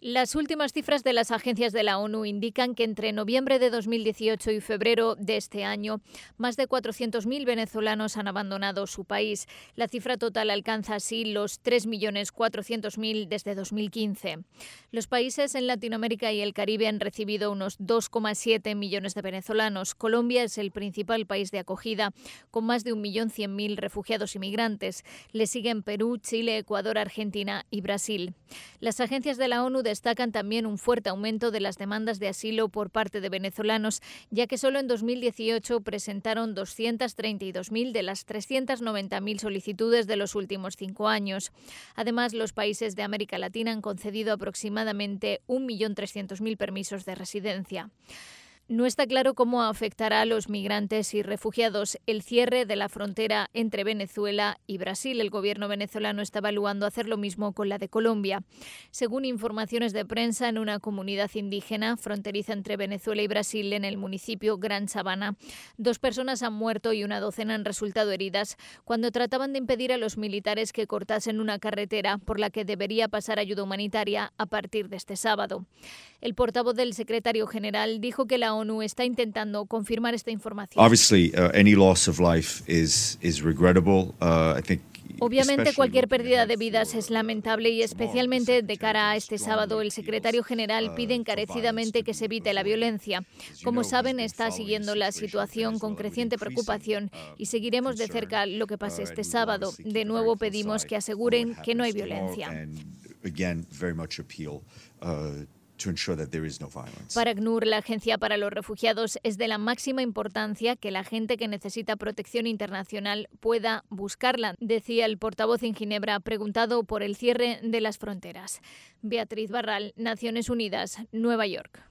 Las últimas cifras de las agencias de la ONU indican que entre noviembre de 2018 y febrero de este año, más de 400.000 venezolanos han abandonado su país. La cifra total alcanza así los 3.400.000 desde 2015. Los países en Latinoamérica y el Caribe han recibido unos 2,7 millones de venezolanos. Colombia es el principal país de acogida, con más de 1.100.000 refugiados y migrantes. Le siguen Perú, Chile, Ecuador, Argentina y Brasil. Las agencias de la ONU destacan también un fuerte aumento de las demandas de asilo por parte de venezolanos, ya que solo en 2018 presentaron 232.000 de las 390.000 solicitudes de los últimos cinco años. Además, los países de América Latina han concedido aproximadamente 1.300.000 permisos de residencia. No está claro cómo afectará a los migrantes y refugiados el cierre de la frontera entre Venezuela y Brasil. El gobierno venezolano está evaluando hacer lo mismo con la de Colombia. Según informaciones de prensa, en una comunidad indígena fronteriza entre Venezuela y Brasil, en el municipio Gran Sabana, dos personas han muerto y una docena han resultado heridas cuando trataban de impedir a los militares que cortasen una carretera por la que debería pasar ayuda humanitaria a partir de este sábado. El portavoz del secretario general dijo que la ONU está intentando confirmar esta información. Obviamente cualquier pérdida de vidas es lamentable y especialmente de cara a este sábado el secretario general uh, pide encarecidamente que se evite la violencia. Como saben, está siguiendo la situación con creciente preocupación uh, y seguiremos de cerca lo que pase uh, este sábado. De nuevo pedimos que aseguren que no hay violencia. Para ACNUR, la Agencia para los Refugiados, es de la máxima importancia que la gente que necesita protección internacional pueda buscarla, decía el portavoz en Ginebra, preguntado por el cierre de las fronteras. Beatriz Barral, Naciones Unidas, Nueva York.